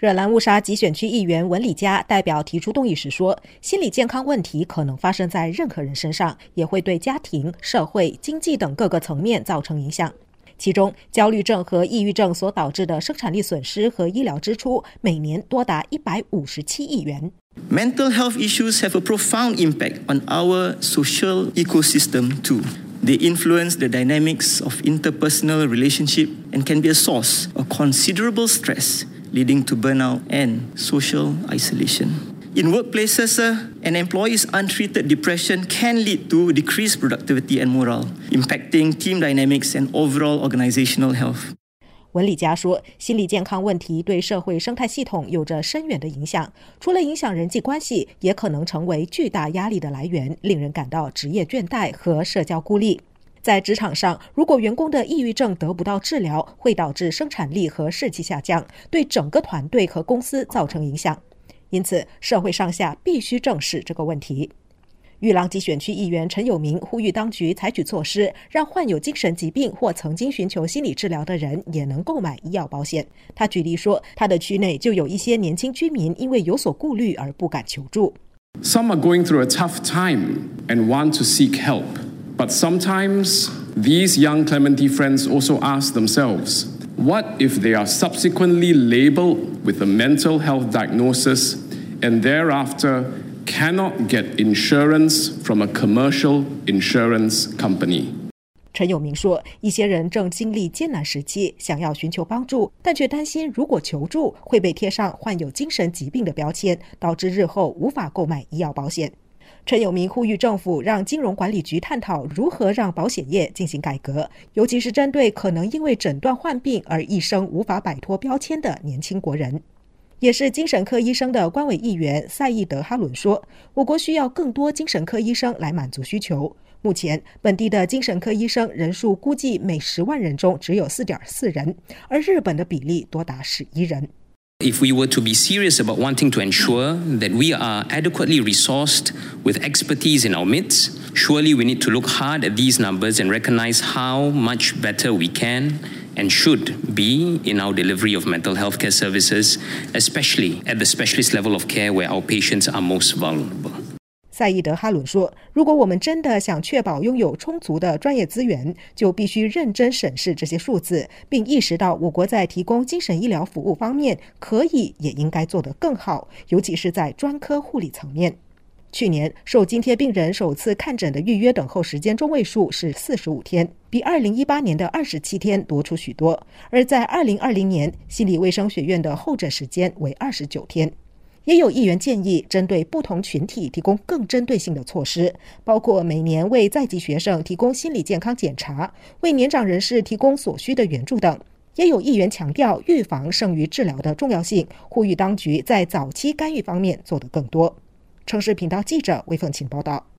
热兰乌沙集选区议员文里佳代表提出动议时说：“心理健康问题可能发生在任何人身上，也会对家庭、社会、经济等各个层面造成影响。其中，焦虑症和抑郁症所导致的生产力损失和医疗支出每年多达一百五十七亿元。” Mental health issues have a profound impact on our social ecosystem too. They influence the dynamics of interpersonal relationship and can be a source of considerable stress. leading to burnout and social isolation. In workplaces, uh, an employee's untreated depression can lead to decreased productivity and morale, impacting team dynamics and overall organizational health. 文里佳说，心理健康问题对社会生态系统有着深远的影响，除了影响人际关系，也可能成为巨大压力的来源，令人感到职业倦怠和社交孤立。 在职场上，如果员工的抑郁症得不到治疗，会导致生产力和士气下降，对整个团队和公司造成影响。因此，社会上下必须正视这个问题。玉郎集选区议员陈友明呼吁当局采取措施，让患有精神疾病或曾经寻求心理治疗的人也能购买医药保险。他举例说，他的区内就有一些年轻居民因为有所顾虑而不敢求助。Some are going through a tough time and want to seek help. But sometimes these young Clementi friends also ask themselves what if they are subsequently labeled with a mental health diagnosis and thereafter cannot get insurance from a commercial insurance company? 陈友明说，一些人正经历艰难时期，想要寻求帮助，但却担心如果求助会被贴上患有精神疾病的标签，导致日后无法购买医药保险。 陈友明呼吁政府让金融管理局探讨如何让保险业进行改革，尤其是针对可能因为诊断患病而一生无法摆脱标签的年轻国人。也是精神科医生的官委议员赛义德哈伦说：“我国需要更多精神科医生来满足需求。目前，本地的精神科医生人数估计每十万人中只有四点四人，而日本的比例多达十一人。” If we were to be serious about wanting to ensure that we are adequately resourced with expertise in our midst, surely we need to look hard at these numbers and recognize how much better we can and should be in our delivery of mental health care services, especially at the specialist level of care where our patients are most vulnerable. 赛义德·哈伦说：“如果我们真的想确保拥有充足的专业资源，就必须认真审视这些数字，并意识到我国在提供精神医疗服务方面可以也应该做得更好，尤其是在专科护理层面。去年受津贴病人首次看诊的预约等候时间中位数是四十五天，比二零一八年的二十七天多出许多；而在二零二零年，心理卫生学院的候诊时间为二十九天。”也有议员建议，针对不同群体提供更针对性的措施，包括每年为在籍学生提供心理健康检查，为年长人士提供所需的援助等。也有议员强调预防胜于治疗的重要性，呼吁当局在早期干预方面做得更多。城市频道记者魏凤琴报道。